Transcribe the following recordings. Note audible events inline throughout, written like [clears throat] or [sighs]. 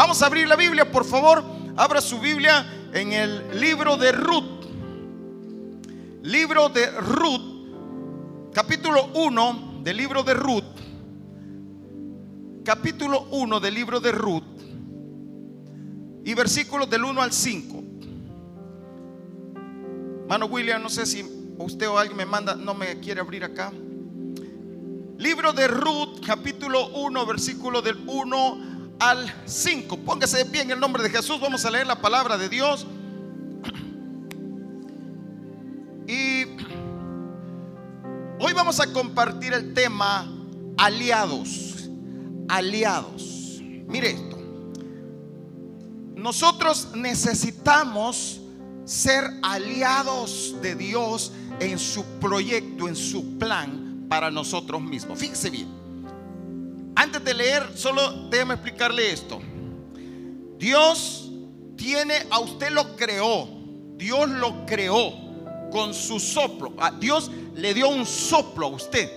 Vamos a abrir la Biblia, por favor. Abra su Biblia en el libro de Ruth. Libro de Ruth, capítulo 1 del libro de Ruth. Capítulo 1 del libro de Ruth. Y versículos del 1 al 5. Mano William, no sé si usted o alguien me manda, no me quiere abrir acá. Libro de Ruth, capítulo 1, versículo del 1 al 5. Póngase de pie en el nombre de Jesús. Vamos a leer la palabra de Dios. Y hoy vamos a compartir el tema aliados. Aliados. Mire esto. Nosotros necesitamos ser aliados de Dios en su proyecto, en su plan para nosotros mismos. Fíjese bien. Antes de leer, solo déjeme explicarle esto. Dios tiene, a usted lo creó. Dios lo creó con su soplo. Dios le dio un soplo a usted.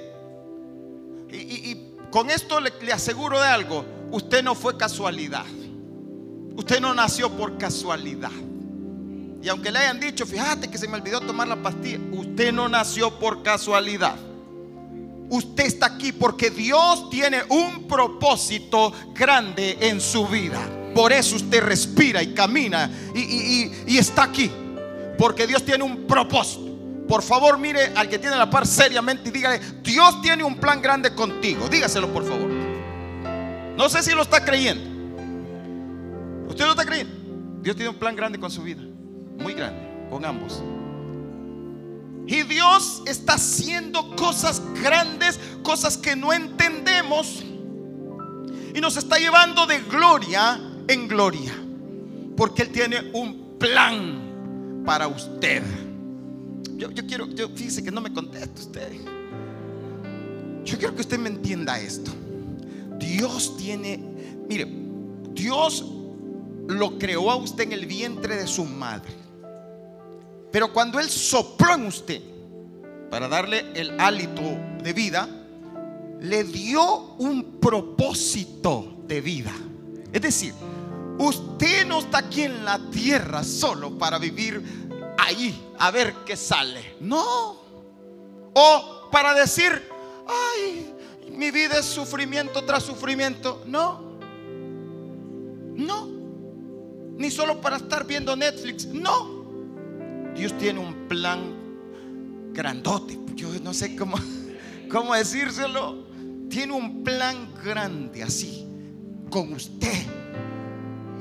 Y, con esto le, le aseguro de algo. Usted no fue casualidad. Usted no nació por casualidad. Y aunque le hayan dicho, fíjate que se me olvidó tomar la pastilla, usted no nació por casualidad. Usted está aquí porque Dios tiene un propósito grande en su vida. Por eso usted respira y camina y, está aquí. Porque Dios tiene un propósito. Por favor, mire al que tiene la par seriamente y dígale, Dios tiene un plan grande contigo. Dígaselo, por favor. No sé si lo está creyendo. ¿Usted lo está creyendo? Dios tiene un plan grande con su vida. Muy grande, con ambos. Y Dios está haciendo cosas grandes, cosas que no entendemos. Y nos está llevando de gloria en gloria. Porque Él tiene un plan para usted. Yo, quiero, yo fíjese que no me conteste usted. Yo quiero que usted me entienda esto. Dios tiene, mire, Dios lo creó a usted en el vientre de su madre. Pero cuando Él sopló en usted para darle el hálito de vida, le dio un propósito de vida. Es decir, usted no está aquí en la tierra solo para vivir ahí a ver qué sale. No. O para decir, ay, mi vida es sufrimiento tras sufrimiento. No. No. Ni solo para estar viendo Netflix. No. Dios tiene un plan grandote. Yo no sé cómo, [laughs] cómo decírselo. Tiene un plan grande así, con usted.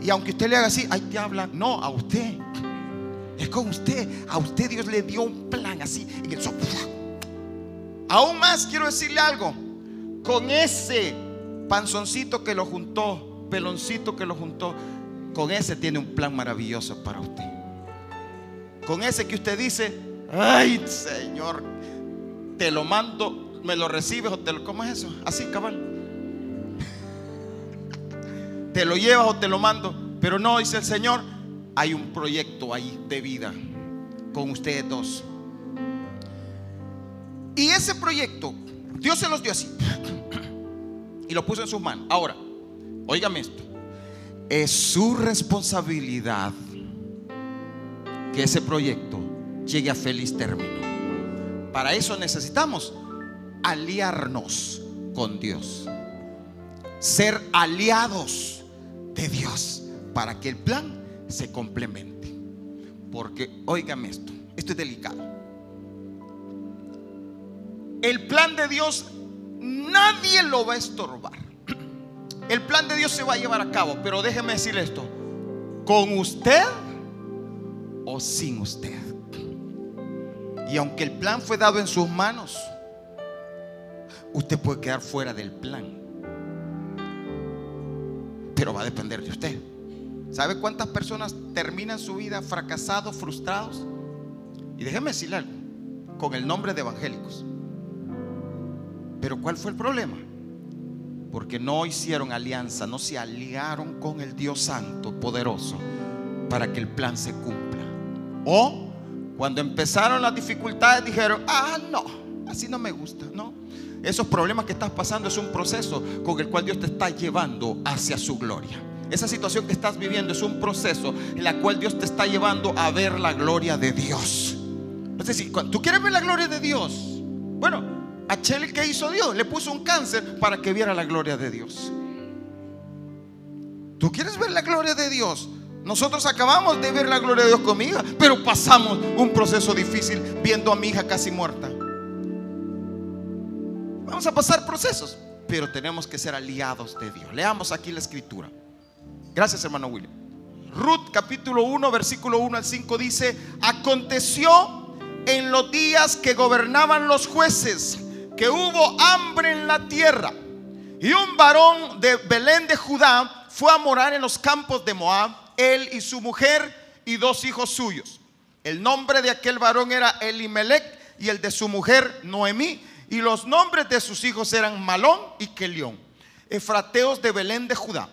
Y aunque usted le haga así, ahí te habla. No, a usted. Es con usted. A usted Dios le dio un plan así. En el Aún más quiero decirle algo. Con ese panzoncito que lo juntó, peloncito que lo juntó, con ese tiene un plan maravilloso para usted con ese que usted dice, ay Señor, te lo mando, me lo recibes o te lo, ¿cómo es eso? Así, cabal. [laughs] te lo llevas o te lo mando, pero no, dice el Señor, hay un proyecto ahí de vida con ustedes dos. Y ese proyecto, Dios se los dio así. [clears throat] Y lo puso en sus manos. Ahora, óigame esto. Es su responsabilidad que ese proyecto llegue a feliz término. Para eso necesitamos aliarnos con Dios. Ser aliados de Dios para que el plan se complemente. Porque, óigame esto, esto es delicado. El plan de Dios nadie lo va a estorbar. El plan de Dios se va a llevar a cabo, pero déjeme decirle esto. Con usted o sin usted. Y aunque el plan fue dado en sus manos, usted puede quedar fuera del plan. Pero va a depender de usted. ¿Sabe cuántas personas terminan su vida fracasados, frustrados? Y déjeme decirle algo, con el nombre de evangélicos. Pero ¿cuál fue el problema? Porque no hicieron alianza, no se aliaron con el Dios Santo, poderoso, para que el plan se cumpla. O cuando empezaron las dificultades dijeron, ah, no, así no me gusta, no. Esos problemas que estás pasando es un proceso con el cual Dios te está llevando hacia su gloria. esa situación que estás viviendo es un proceso en la cual Dios te está llevando a ver la gloria de Dios. Es decir, tú quieres ver la gloria de Dios. Bueno, a Chele que hizo Dios, le puso un cáncer para que viera la gloria de Dios. ¿Tú quieres ver la gloria de Dios? Nosotros acabamos de ver la gloria de Dios con mi hija, pero pasamos un proceso difícil viendo a mi hija casi muerta. Vamos a pasar procesos, pero tenemos que ser aliados de Dios. Leamos aquí la escritura. Gracias, hermano William. Ruth capítulo 1, versículo 1 al 5 dice, aconteció en los días que gobernaban los jueces que hubo hambre en la tierra y un varón de Belén de Judá fue a morar en los campos de Moab, él y su mujer y dos hijos suyos. El nombre de aquel varón era Elimelech y el de su mujer Noemí, y los nombres de sus hijos eran Malón y Kelión, efrateos de Belén de Judá.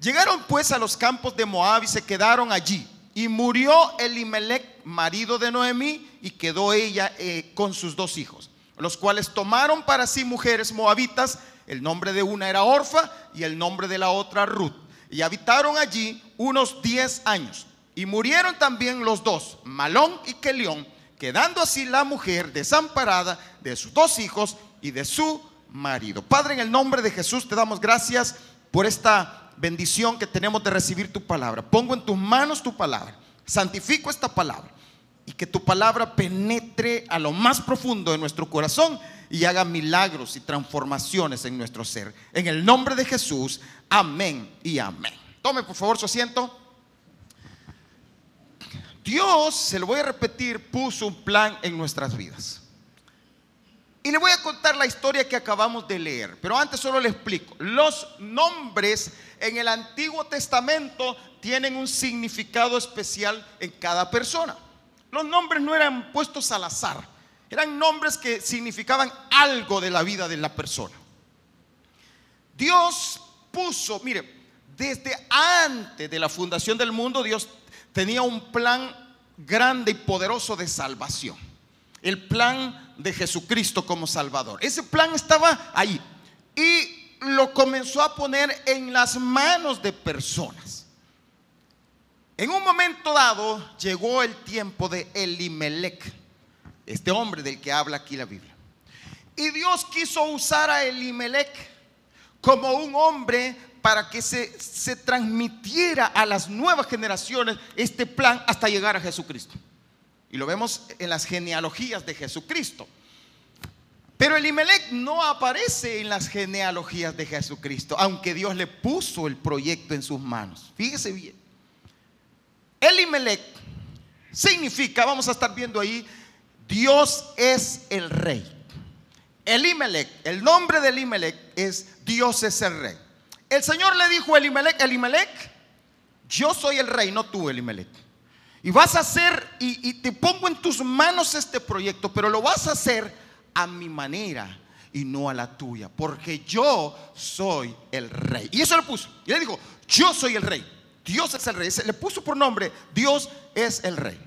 Llegaron pues a los campos de Moab y se quedaron allí. Y murió Elimelech, marido de Noemí, y quedó ella eh, con sus dos hijos, los cuales tomaron para sí mujeres moabitas el nombre de una era Orfa y el nombre de la otra Ruth. Y habitaron allí unos 10 años. Y murieron también los dos, Malón y Kelión, quedando así la mujer desamparada de sus dos hijos y de su marido. Padre, en el nombre de Jesús te damos gracias por esta bendición que tenemos de recibir tu palabra. Pongo en tus manos tu palabra. Santifico esta palabra y que tu palabra penetre a lo más profundo de nuestro corazón y haga milagros y transformaciones en nuestro ser. En el nombre de Jesús, amén y amén. Tome por favor su asiento. Dios, se lo voy a repetir, puso un plan en nuestras vidas. Y le voy a contar la historia que acabamos de leer, pero antes solo le explico. Los nombres en el Antiguo Testamento tienen un significado especial en cada persona. Los nombres no eran puestos al azar. Eran nombres que significaban algo de la vida de la persona. Dios puso, mire, desde antes de la fundación del mundo, Dios tenía un plan grande y poderoso de salvación. El plan de Jesucristo como Salvador. Ese plan estaba ahí y lo comenzó a poner en las manos de personas. En un momento dado llegó el tiempo de Elimelech este hombre del que habla aquí la Biblia. Y Dios quiso usar a Elimelech como un hombre para que se, se transmitiera a las nuevas generaciones este plan hasta llegar a Jesucristo. Y lo vemos en las genealogías de Jesucristo. Pero Elimelech no aparece en las genealogías de Jesucristo, aunque Dios le puso el proyecto en sus manos. Fíjese bien. Elimelech significa, vamos a estar viendo ahí, Dios es el rey. Elimelech, el nombre de Elimelech es Dios es el rey. El Señor le dijo a Elimelech, Elimelech, yo soy el rey, no tú, Elimelech. Y vas a hacer, y, y te pongo en tus manos este proyecto, pero lo vas a hacer a mi manera y no a la tuya, porque yo soy el rey. Y eso le puso. Y le dijo, yo soy el rey. Dios es el rey. Le puso por nombre, Dios es el rey.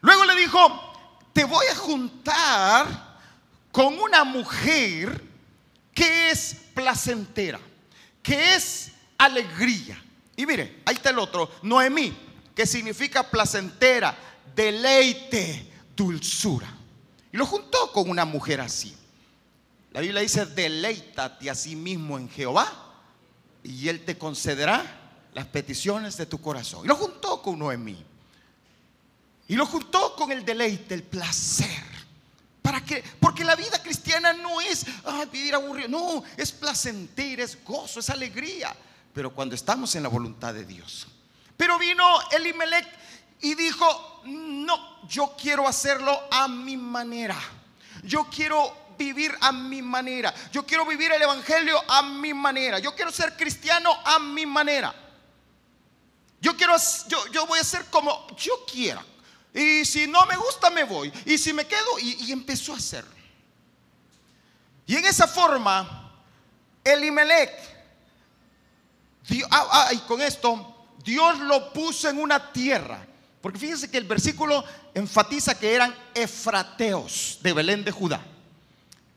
Luego le dijo, te voy a juntar con una mujer que es placentera, que es alegría. Y mire, ahí está el otro, Noemí, que significa placentera, deleite, dulzura. Y lo juntó con una mujer así. La Biblia dice, deleítate a sí mismo en Jehová y Él te concederá las peticiones de tu corazón. Y lo juntó con Noemí. Y lo juntó con el deleite, el placer. ¿Para qué? Porque la vida cristiana no es vivir aburrido, no, es placentera, es gozo, es alegría. Pero cuando estamos en la voluntad de Dios. Pero vino Elimelech y dijo, no, yo quiero hacerlo a mi manera. Yo quiero vivir a mi manera. Yo quiero vivir el Evangelio a mi manera. Yo quiero ser cristiano a mi manera. Yo quiero, yo, yo voy a ser como yo quiera. Y si no me gusta, me voy. Y si me quedo, y, empezó a hacerlo. Y en esa forma, Elimelech, ah, ah, y con esto, Dios lo puso en una tierra. Porque fíjense que el versículo enfatiza que eran efrateos de Belén de Judá.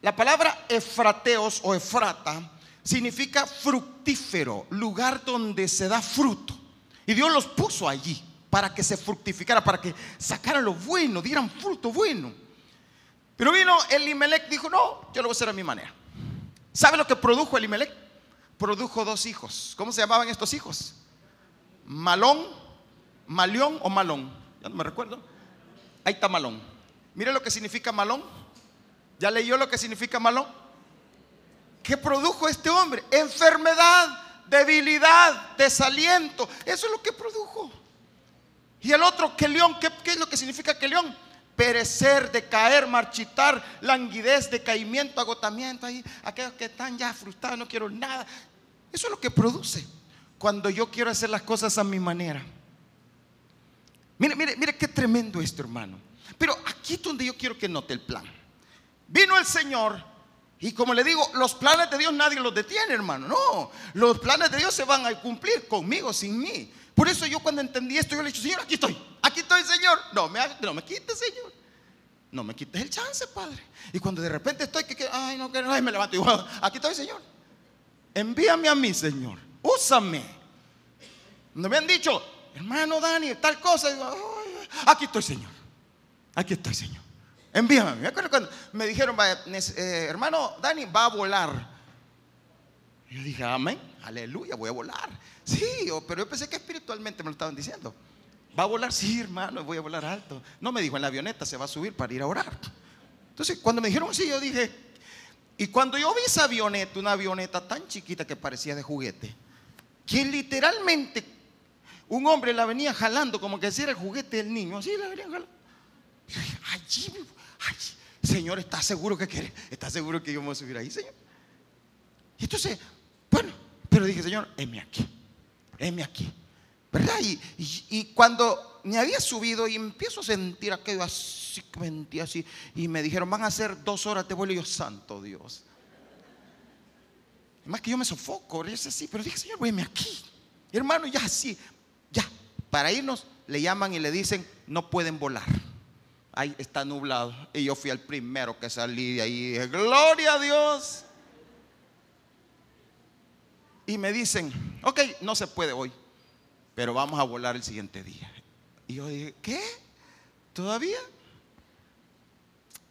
La palabra efrateos o efrata significa fructífero, lugar donde se da fruto. Y Dios los puso allí para que se fructificara, para que sacaran lo bueno, dieran fruto bueno. Pero vino Elimelech, dijo, no, yo lo voy a hacer a mi manera. ¿Sabe lo que produjo Elimelech? Produjo dos hijos. ¿Cómo se llamaban estos hijos? Malón, Malión o Malón. Ya no me recuerdo. Ahí está Malón. Mire lo que significa Malón. ¿Ya leyó lo que significa Malón? ¿Qué produjo este hombre? Enfermedad, debilidad, desaliento. Eso es lo que produjo. Y el otro, que león, ¿qué, es lo que significa que león? Perecer, decaer, marchitar, languidez, decaimiento, agotamiento. Ahí, aquellos que están ya frustrados, no quiero nada. Eso es lo que produce cuando yo quiero hacer las cosas a mi manera. Mire, mire, mire qué tremendo esto, hermano. Pero aquí es donde yo quiero que note el plan. Vino el Señor y como le digo, los planes de Dios nadie los detiene, hermano. No, los planes de Dios se van a cumplir conmigo, sin mí. Por eso yo cuando entendí esto, yo le dije, Señor, aquí estoy, aquí estoy, Señor. No me, no me quites, Señor. No me quites el chance, Padre. Y cuando de repente estoy, que, ay, no, que ay, me levanto y aquí estoy, Señor. Envíame a mí, Señor. Úsame. No me han dicho, hermano Dani, tal cosa. aquí estoy, Señor. Aquí estoy, Señor. Envíame. Me acuerdo cuando me dijeron, eh, hermano Dani, va a volar. Yo dije, amén, aleluya, voy a volar. Sí, pero yo pensé que espiritualmente me lo estaban diciendo. ¿Va a volar? Sí, hermano, voy a volar alto. No me dijo en la avioneta, se va a subir para ir a orar. Entonces, cuando me dijeron así, yo dije, y cuando yo vi esa avioneta, una avioneta tan chiquita que parecía de juguete, que literalmente un hombre la venía jalando como que si era el juguete del niño, así la venía jalando. Allí, Señor, ¿está seguro que quiere? ¿Está seguro que yo me voy a subir ahí, Señor? Y entonces, bueno, pero dije, Señor, heme aquí heme aquí. ¿Verdad? Y, cuando me había subido y empiezo a sentir aquello así, mentí así, y me dijeron, van a ser dos horas de vuelo, y yo, santo Dios. Más que yo me sofoco, yo así, pero dije, Señor, veme aquí. hermano, ya así, ya, para irnos, le llaman y le dicen, no pueden volar. Ahí está nublado. Y yo fui el primero que salí de ahí y dije, gloria a Dios y me dicen, ok, no se puede hoy, pero vamos a volar el siguiente día. Y yo dije, ¿qué? ¿Todavía?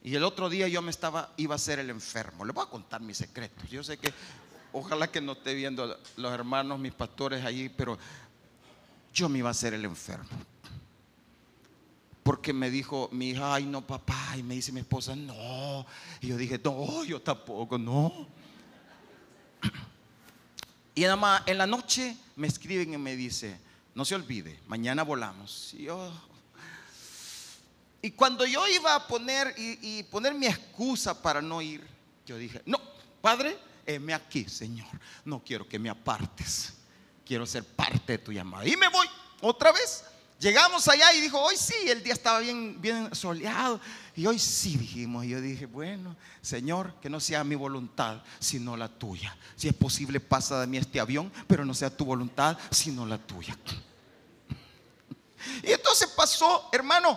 Y el otro día yo me estaba, iba a ser el enfermo. Le voy a contar mis secretos. Yo sé que, ojalá que no esté viendo los hermanos, mis pastores allí, pero yo me iba a ser el enfermo. Porque me dijo mi hija, ay no papá, y me dice mi esposa, no. Y yo dije, no, yo tampoco, no. Y nada más en la noche me escriben y me dice, no se olvide, mañana volamos. Y, y cuando yo iba a poner y, poner mi excusa para no ir, yo dije, no, Padre, heme aquí, Señor. No quiero que me apartes. Quiero ser parte de tu llamada. Y me voy otra vez. Llegamos allá y dijo, hoy sí, el día estaba bien, bien soleado. Y hoy sí dijimos, y yo dije, bueno, Señor, que no sea mi voluntad, sino la tuya. Si es posible, pasa de mí este avión, pero no sea tu voluntad, sino la tuya. [laughs] Y entonces pasó, hermano,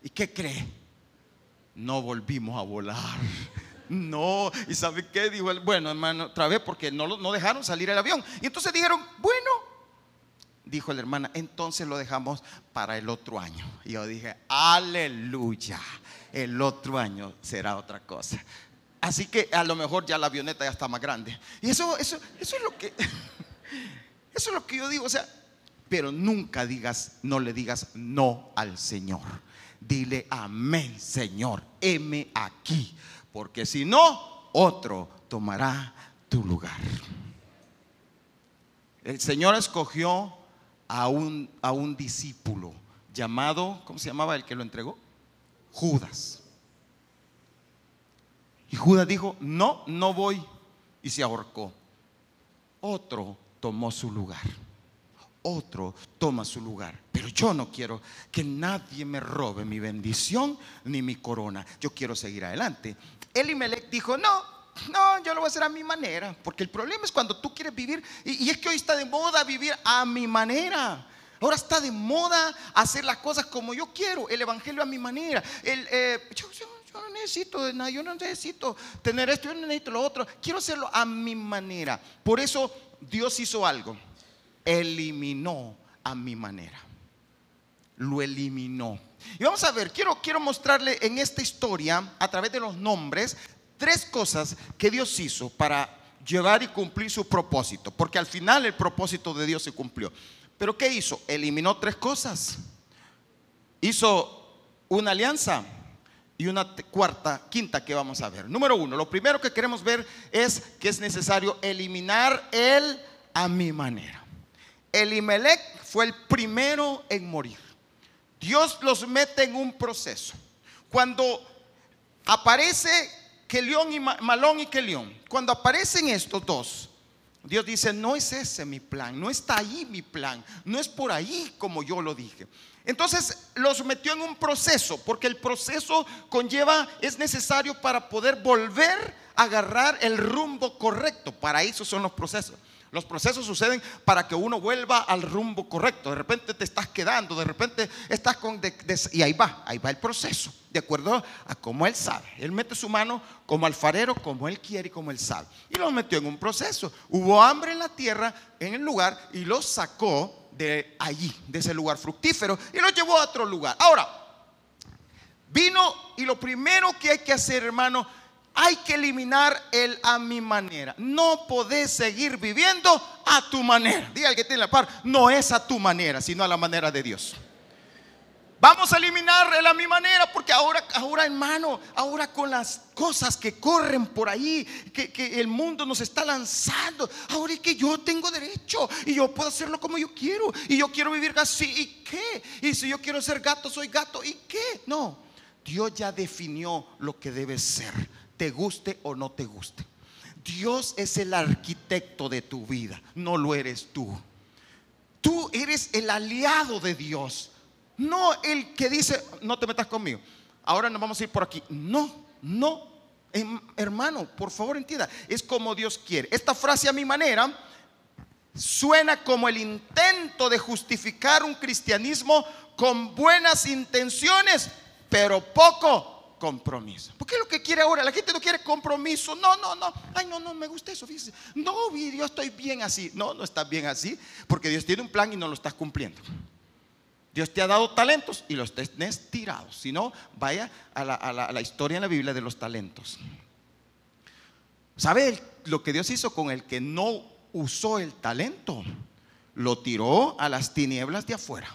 ¿y qué cree? No volvimos a volar. [laughs] No, ¿y sabe qué? Dijo el, bueno, hermano, otra vez porque no, no dejaron salir el avión. Y entonces dijeron, bueno, dijo la hermana, entonces lo dejamos para el otro año. Y yo dije, aleluya, el otro año será otra cosa. Así que a lo mejor ya la avioneta ya está más grande. Y eso, eso, eso es lo que, [laughs] eso es lo que yo digo, o sea, pero nunca digas, no le digas no al Señor. Dile amén, Señor, heme aquí, porque si no, otro tomará tu lugar. El Señor escogió a un, a un discípulo llamado, ¿cómo se llamaba el que lo entregó? Judas. Y Judas dijo, no, no voy. Y se ahorcó. Otro tomó su lugar. Otro toma su lugar. Pero yo no quiero que nadie me robe mi bendición ni mi corona. Yo quiero seguir adelante. Elimelech dijo, no, no, yo lo voy a hacer a mi manera. Porque el problema es cuando tú quieres vivir, y, es que hoy está de moda vivir a mi manera. Ahora está de moda hacer las cosas como yo quiero, el evangelio a mi manera. El, eh, yo no necesito nada, yo no necesito tener esto, yo no necesito lo otro. Quiero hacerlo a mi manera. Por eso Dios hizo algo. Eliminó a mi manera. Lo eliminó. Y vamos a ver, quiero, quiero mostrarle en esta historia, a través de los nombres, tres cosas que Dios hizo para llevar y cumplir su propósito. Porque al final el propósito de Dios se cumplió. Pero ¿qué hizo? Eliminó tres cosas. Hizo una alianza y una cuarta, quinta que vamos a ver. Número uno, lo primero que queremos ver es que es necesario eliminar el a mi manera. Elimelech fue el primero en morir. Dios los mete en un proceso. Cuando aparece Kelión y Malón y Kelión, cuando aparecen estos dos, Dios dice, no es ese mi plan, no está ahí mi plan, no es por ahí como yo lo dije. Entonces los metió en un proceso, porque el proceso conlleva, es necesario para poder volver a agarrar el rumbo correcto. Para eso son los procesos. Los procesos suceden para que uno vuelva al rumbo correcto. De repente te estás quedando, de repente estás con... y ahí va, ahí va el proceso, de acuerdo a cómo Él sabe. Él mete su mano como alfarero, como Él quiere y como Él sabe. Y lo metió en un proceso. Hubo hambre en la tierra, en el lugar, y lo sacó de allí, de ese lugar fructífero, y lo llevó a otro lugar. Ahora, vino y lo primero que hay que hacer, hermano, hay que eliminar el a mi manera. No podés seguir viviendo a tu manera. Diga el que tiene la par, no es a tu manera, sino a la manera de Dios. Vamos a eliminar el a mi manera porque ahora, ahora hermano, ahora con las cosas que corren por ahí, que, que, el mundo nos está lanzando, ahora es que yo tengo derecho y yo puedo hacerlo como yo quiero y yo quiero vivir así, ¿y qué? Y si yo quiero ser gato, soy gato, ¿y qué? No, Dios ya definió lo que debe ser te guste o no te guste. Dios es el arquitecto de tu vida, no lo eres tú. Tú eres el aliado de Dios, no el que dice, no te metas conmigo. Ahora nos vamos a ir por aquí. No, no, em, hermano, por favor entienda, es como Dios quiere. Esta frase a mi manera suena como el intento de justificar un cristianismo con buenas intenciones, pero poco compromiso. ¿Por qué lo quiere ahora? La gente no quiere compromiso. No, no, no. Ay, no, no me gusta eso. Fíjese. No, yo estoy bien así. No, no estás bien así porque Dios tiene un plan y no lo estás cumpliendo. Dios te ha dado talentos y los tenés tirados. Si no, vaya a la, a la historia en la Biblia de los talentos. ¿Sabe lo que Dios hizo con el que no usó el talento? Lo tiró a las tinieblas de afuera.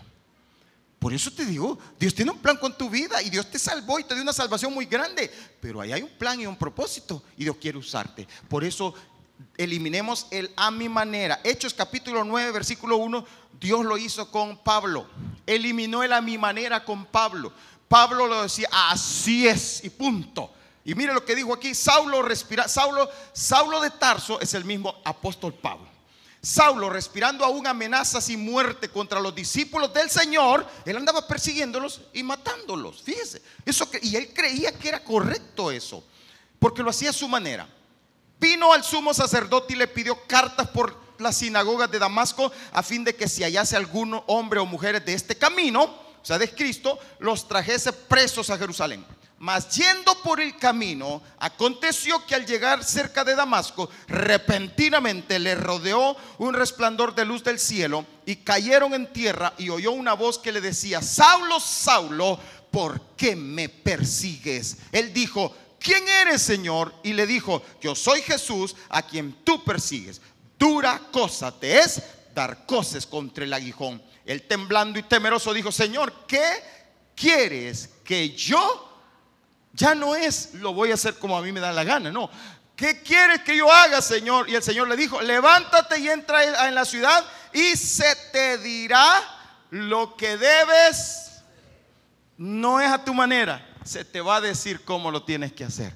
Por eso te digo, Dios tiene un plan con tu vida y Dios te salvó y te dio una salvación muy grande. Pero ahí hay un plan y un propósito y Dios quiere usarte. Por eso eliminemos el a mi manera. Hechos capítulo 9, versículo 1, Dios lo hizo con Pablo. Eliminó el a mi manera con Pablo. Pablo lo decía, así es y punto. Y mire lo que dijo aquí, Saulo respira, Saulo, Saulo de Tarso es el mismo apóstol Pablo. Saulo, respirando aún amenazas y muerte contra los discípulos del Señor, él andaba persiguiéndolos y matándolos. Fíjese, eso que, y él creía que era correcto eso, porque lo hacía a su manera. Vino al sumo sacerdote y le pidió cartas por las sinagogas de Damasco a fin de que si hallase algún hombre o mujeres de este camino, o sea, de Cristo, los trajese presos a Jerusalén. Mas yendo por el camino, aconteció que al llegar cerca de Damasco, repentinamente le rodeó un resplandor de luz del cielo y cayeron en tierra y oyó una voz que le decía, Saulo, Saulo, ¿por qué me persigues? Él dijo, ¿quién eres, Señor? Y le dijo, yo soy Jesús a quien tú persigues. Dura cosa te es dar cosas contra el aguijón. Él temblando y temeroso dijo, Señor, ¿qué quieres que yo ya no es lo voy a hacer como a mí me da la gana, no. ¿Qué quieres que yo haga, Señor? Y el Señor le dijo, levántate y entra en la ciudad y se te dirá lo que debes. No es a tu manera, se te va a decir cómo lo tienes que hacer.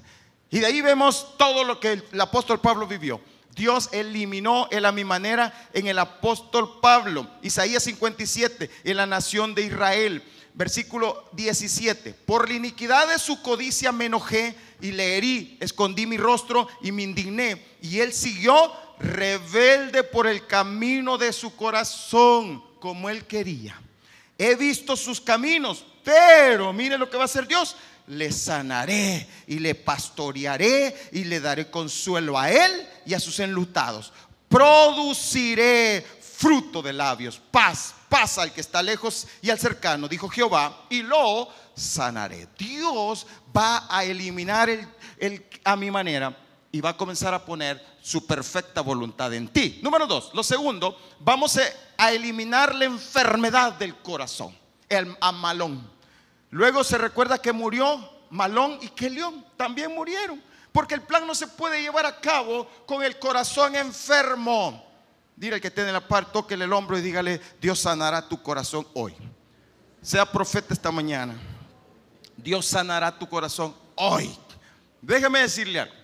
Y de ahí vemos todo lo que el, apóstol Pablo vivió. Dios eliminó el a mi manera en el apóstol Pablo. Isaías 57, en la nación de Israel versículo 17. Por la iniquidad de su codicia me enojé y le herí, escondí mi rostro y me indigné. Y él siguió rebelde por el camino de su corazón, como él quería. He visto sus caminos, pero mire lo que va a hacer Dios. le sanaré y le pastorearé y le daré consuelo a él y a sus enlutados. Produciré fruto de labios, paz, paz al que está lejos y al cercano, dijo Jehová, y lo sanaré. Dios va a eliminar el, a mi manera y va a comenzar a poner su perfecta voluntad en ti. Número dos, lo segundo, vamos a eliminar la enfermedad del corazón, el amalón. Luego se recuerda que murió Malón y que León también murieron. Porque el plan no se puede llevar a cabo con el corazón enfermo. Dile al que tiene la par, tóquele el hombro y dígale, Dios sanará tu corazón hoy. Sea profeta esta mañana. Dios sanará tu corazón hoy. Déjeme decirle algo.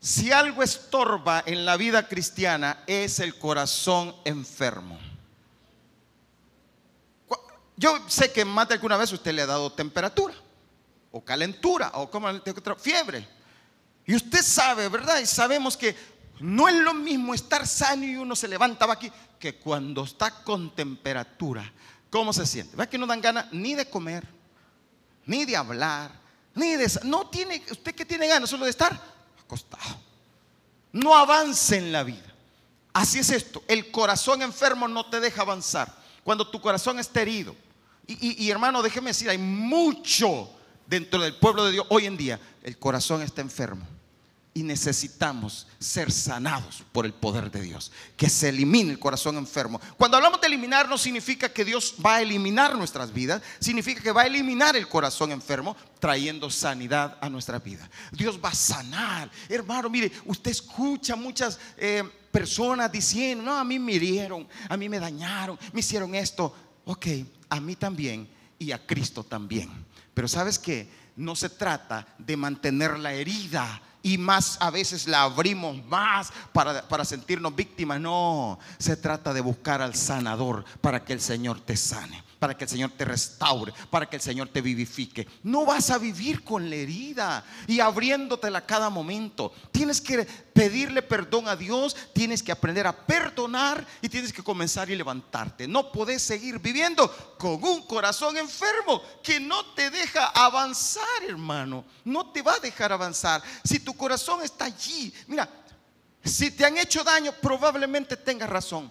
Si algo estorba en la vida cristiana es el corazón enfermo. Yo sé que más de alguna vez usted le ha dado temperatura o calentura o fiebre. Y usted sabe, ¿verdad? Y sabemos que no es lo mismo estar sano y uno se levantaba aquí que cuando está con temperatura. ¿Cómo se siente? ¿Verdad que no dan ganas ni de comer, ni de hablar, ni de... No tiene, usted que tiene ganas solo de estar acostado. No avance en la vida. Así es esto. El corazón enfermo no te deja avanzar. Cuando tu corazón está herido, y, hermano, déjeme decir, hay mucho dentro del pueblo de Dios hoy en día. El corazón está enfermo y necesitamos ser sanados por el poder de Dios. Que se elimine el corazón enfermo. Cuando hablamos de eliminar no significa que Dios va a eliminar nuestras vidas, significa que va a eliminar el corazón enfermo trayendo sanidad a nuestra vida. Dios va a sanar. Hermano, mire, usted escucha muchas eh, personas diciendo, no, a mí me hirieron, a mí me dañaron, me hicieron esto. Ok, a mí también y a Cristo también. Pero sabes que no se trata de mantener la herida y más a veces la abrimos más para, para, sentirnos víctimas. No, se trata de buscar al sanador para que el Señor te sane para que el Señor te restaure, para que el Señor te vivifique. No vas a vivir con la herida y abriéndotela cada momento. Tienes que pedirle perdón a Dios, tienes que aprender a perdonar y tienes que comenzar y levantarte. No puedes seguir viviendo con un corazón enfermo que no te deja avanzar, hermano. No te va a dejar avanzar. Si tu corazón está allí, mira, si te han hecho daño, probablemente tengas razón.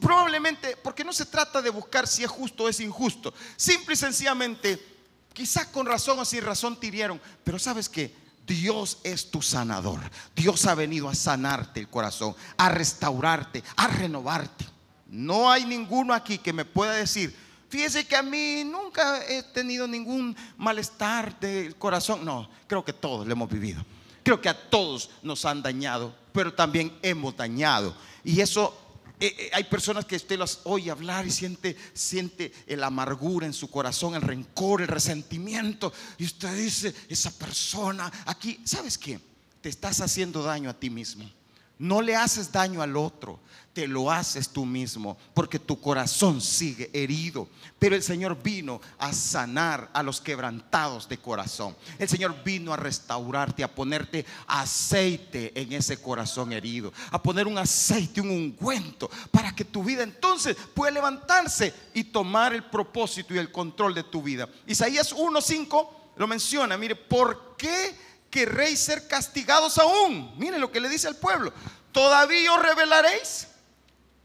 Probablemente, porque no se trata de buscar si es justo o es injusto. Simple y sencillamente, quizás con razón o sin razón te. Pero sabes que Dios es tu sanador. Dios ha venido a sanarte el corazón, a restaurarte, a renovarte. No hay ninguno aquí que me pueda decir, fíjese que a mí nunca he tenido ningún malestar del corazón. No, creo que todos lo hemos vivido. Creo que a todos nos han dañado, pero también hemos dañado. Y eso eh, eh, hay personas que usted las oye hablar y siente, siente el amargura en su corazón, el rencor, el resentimiento. Y usted dice, esa persona aquí, ¿sabes qué? Te estás haciendo daño a ti mismo. No le haces daño al otro te lo haces tú mismo, porque tu corazón sigue herido. Pero el Señor vino a sanar a los quebrantados de corazón. El Señor vino a restaurarte, a ponerte aceite en ese corazón herido, a poner un aceite, un ungüento, para que tu vida entonces pueda levantarse y tomar el propósito y el control de tu vida. Isaías 1.5 lo menciona, mire, ¿por qué querréis ser castigados aún? Mire lo que le dice al pueblo. ¿Todavía os revelaréis?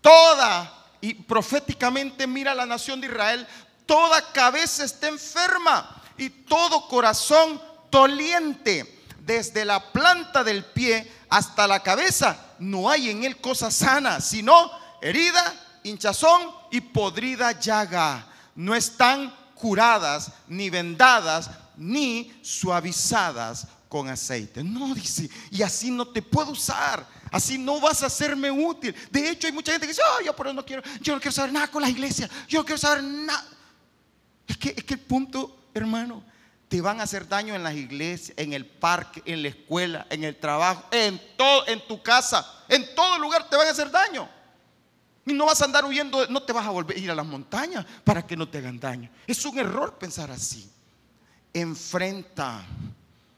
Toda, y proféticamente mira la nación de Israel, toda cabeza está enferma y todo corazón doliente, desde la planta del pie hasta la cabeza, no hay en él cosa sana, sino herida, hinchazón y podrida llaga. No están curadas, ni vendadas, ni suavizadas con aceite. No, dice, y así no te puedo usar. Así no vas a serme útil. De hecho, hay mucha gente que dice, oh, yo por eso no quiero, yo no quiero saber nada con la iglesia. Yo no quiero saber nada. Es que, es que el punto, hermano, te van a hacer daño en las iglesias, en el parque, en la escuela, en el trabajo, en todo, en tu casa, en todo lugar te van a hacer daño. Y no vas a andar huyendo, no te vas a volver a ir a las montañas para que no te hagan daño. Es un error pensar así. Enfrenta.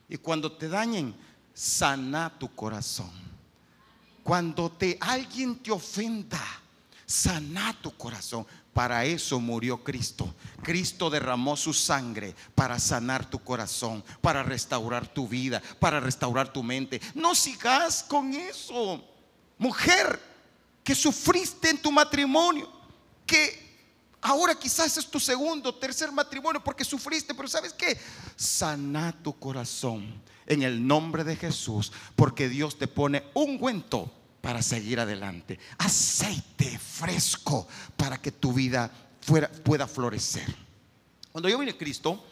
Y cuando te dañen, sana tu corazón. Cuando te alguien te ofenda, sana tu corazón. Para eso murió Cristo. Cristo derramó su sangre para sanar tu corazón, para restaurar tu vida, para restaurar tu mente. No sigas con eso. Mujer, que sufriste en tu matrimonio, que ahora quizás es tu segundo, tercer matrimonio porque sufriste, pero ¿sabes qué? Sana tu corazón en el nombre de Jesús, porque Dios te pone un ungüento para seguir adelante. Aceite fresco para que tu vida pueda florecer. Cuando yo vine a Cristo,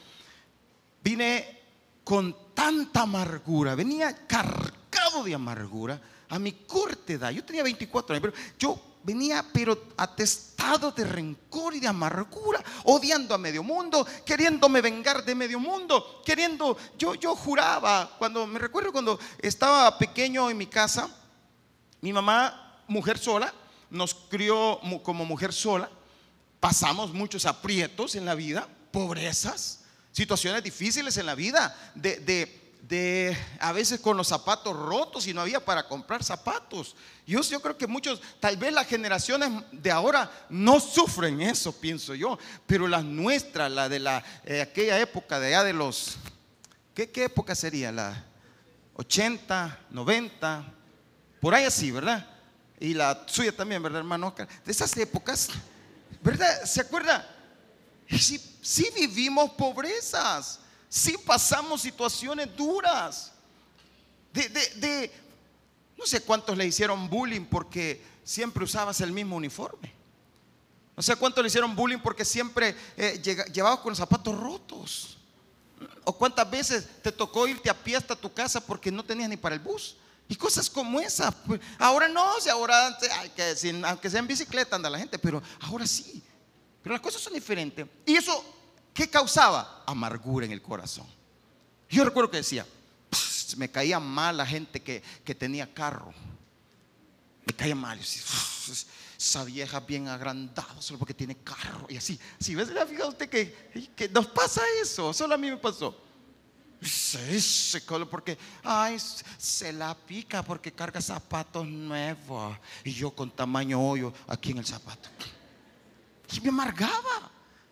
vine con tanta amargura, venía cargado de amargura a mi corta edad. Yo tenía 24 años, pero yo venía pero atestado de rencor y de amargura, odiando a medio mundo, queriéndome vengar de medio mundo, queriendo, yo, yo juraba, cuando me recuerdo cuando estaba pequeño en mi casa, mi mamá, mujer sola, nos crió como mujer sola. Pasamos muchos aprietos en la vida, pobrezas, situaciones difíciles en la vida, de, a veces con los zapatos rotos y no había para comprar zapatos. Yo, yo creo que muchos, tal vez las generaciones de ahora no sufren eso, pienso yo, pero las nuestras, la de la, eh, aquella época de allá de los, ¿qué, ¿qué época sería? La 80, 90, por ahí así, ¿verdad? Y la suya también, ¿verdad, hermano De esas épocas, ¿verdad? ¿Se acuerda? Sí, vivimos pobrezas, sí pasamos situaciones duras. De, no sé cuántos le hicieron bullying porque siempre usabas el mismo uniforme. No sé cuántos le hicieron bullying porque siempre eh, llevabas con los zapatos rotos. O cuántas veces te tocó irte a pie hasta tu casa porque no tenías ni para el bus. Y cosas como esa. Pues, ahora no, si ahora, que, aunque sea en bicicleta anda la gente, pero ahora sí. Pero las cosas son diferentes. ¿Y eso qué causaba? Amargura en el corazón. Yo recuerdo que decía, me caía mal la gente que, tenía carro. Me caía mal. esa vieja bien agrandada solo porque tiene carro. Y así, si ves, fíjate usted que, que nos pasa eso. Solo a mí me pasó. Se porque, ay, se la pica porque carga zapatos nuevos. Y yo con tamaño hoyo aquí en el zapato. Y me amargaba.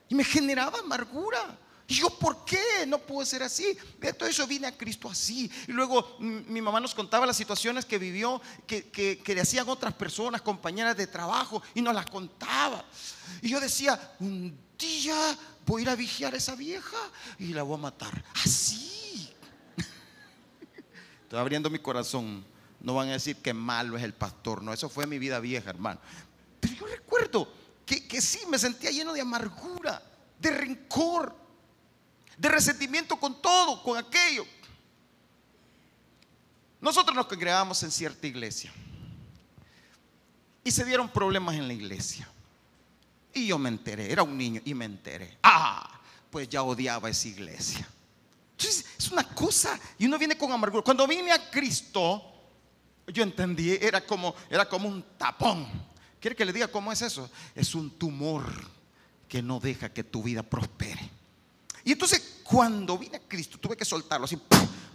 Y me generaba amargura. Y yo, ¿por qué? No puedo ser así. De todo eso vine a Cristo así. Y luego mi mamá nos contaba las situaciones que vivió, que, que, le hacían otras personas, compañeras de trabajo, y nos las contaba. Y yo decía, un día voy a ir a vigiar a esa vieja y la voy a matar. Así [laughs] Estoy abriendo mi corazón. No van a decir que malo es el pastor. No, eso fue mi vida vieja, hermano. Pero yo recuerdo que, que sí, me sentía lleno de amargura, de rencor, de resentimiento con todo, con aquello. Nosotros nos congregábamos en cierta iglesia. Y se dieron problemas en la iglesia. Y yo me enteré, era un niño y me enteré. Ah, pues ya odiaba esa iglesia. Entonces, es una cosa, y uno viene con amargura. Cuando vine a Cristo, yo entendí, era como, era como un tapón. ¿Quiere que le diga cómo es eso? Es un tumor que no deja que tu vida prospere. Y entonces cuando vine a Cristo tuve que soltarlo así,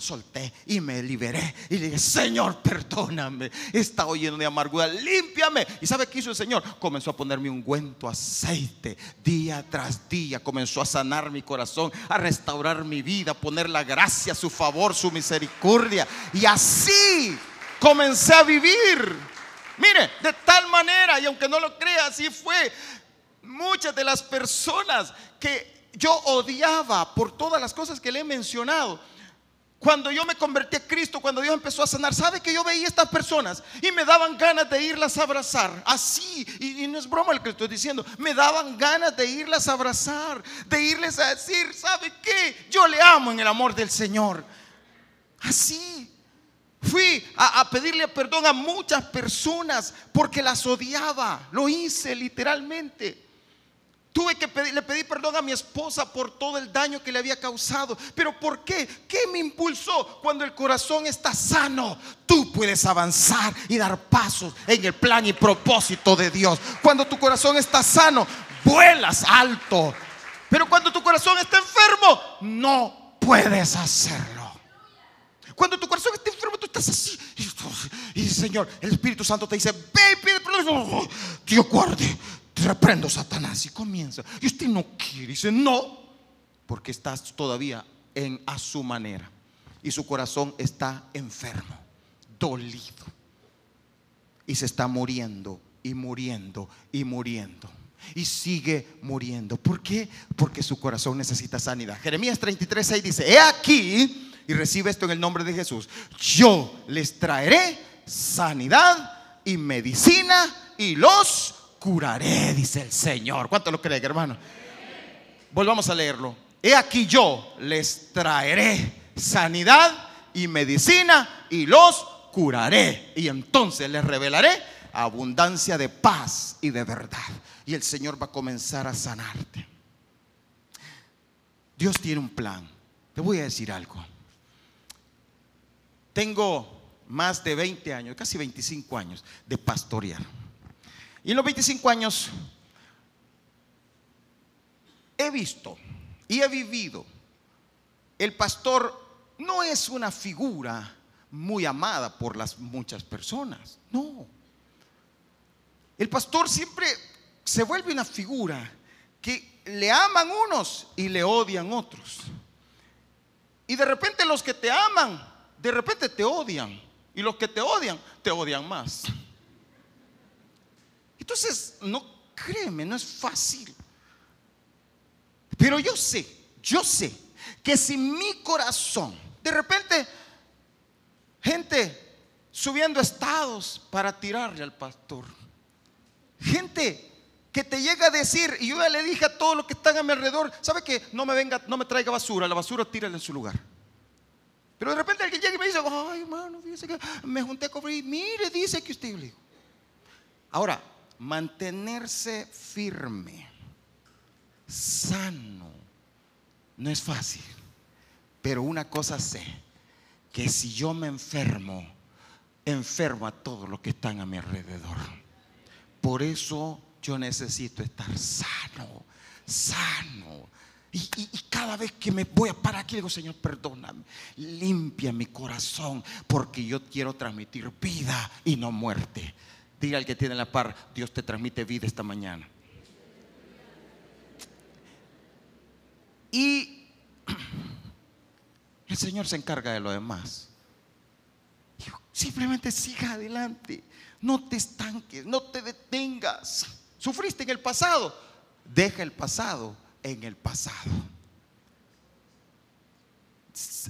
solté y me liberé. Y le dije, Señor, perdóname, está oyendo de amargura, límpiame. ¿Y sabe qué hizo el Señor? Comenzó a ponerme un ungüento, aceite, día tras día. Comenzó a sanar mi corazón, a restaurar mi vida, a poner la gracia, su favor, su misericordia. Y así comencé a vivir. Mire, de tal manera, y aunque no lo crea, así fue. Muchas de las personas que yo odiaba por todas las cosas que le he mencionado. Cuando yo me convertí a Cristo, cuando Dios empezó a sanar, ¿sabe que yo veía a estas personas y me daban ganas de irlas a abrazar? Así, y, no es broma lo que estoy diciendo, me daban ganas de irlas a abrazar, de irles a decir, ¿sabe qué? Yo le amo en el amor del Señor. Así. Fui a, a pedirle perdón a muchas personas porque las odiaba. Lo hice literalmente. Tuve que pedir, le pedí perdón a mi esposa por todo el daño que le había causado. Pero ¿por qué? ¿Qué me impulsó? Cuando el corazón está sano, tú puedes avanzar y dar pasos en el plan y propósito de Dios. Cuando tu corazón está sano, vuelas alto. Pero cuando tu corazón está enfermo, no puedes hacerlo. Cuando tu corazón está enfermo, tú estás así. Y Señor, el Espíritu Santo te dice, ve y pide perdón. Dios guarde, reprendo Satanás. Y comienza. Y usted no quiere. Dice, no, porque estás todavía en a su manera. Y su corazón está enfermo, dolido. Y se está muriendo y muriendo y muriendo. Y sigue muriendo. ¿Por qué? Porque su corazón necesita sanidad. Jeremías 33, 6 dice, he aquí, y recibe esto en el nombre de Jesús, yo les traeré sanidad y medicina y los curaré, dice el Señor. ¿Cuánto lo creen, hermano? Volvamos a leerlo. He aquí yo les traeré sanidad y medicina y los curaré. Y entonces les revelaré abundancia de paz y de verdad. Y el Señor va a comenzar a sanarte. Dios tiene un plan. Te voy a decir algo. Tengo más de 20 años, casi 25 años de pastorear. Y en los 25 años he visto y he vivido. El pastor no es una figura muy amada por las muchas personas. No. El pastor siempre se vuelve una figura que le aman unos y le odian otros. Y de repente los que te aman, de repente te odian. Y los que te odian, te odian más. Entonces, no créeme, no es fácil. Pero yo sé, yo sé que si mi corazón, de repente, gente subiendo estados para tirarle al pastor, gente que te llega a decir, y yo ya le dije a todos los que están a mi alrededor, ¿sabe que no me venga, no me traiga basura, la basura tírala en su lugar? Pero de repente alguien llega y me dice, ay hermano, que me junté con y mire, dice que usted le Ahora, mantenerse firme, sano, no es fácil. Pero una cosa sé, que si yo me enfermo, enfermo a todos los que están a mi alrededor. Por eso yo necesito estar sano, sano. Y, cada vez que me voy a parar aquí, digo, Señor, perdóname, limpia mi corazón, porque yo quiero transmitir vida y no muerte. Diga al que tiene la par, Dios te transmite vida esta mañana. Y el Señor se encarga de lo demás. Simplemente siga adelante. No te estanques, no te detengas. Sufriste en el pasado. Deja el pasado en el pasado.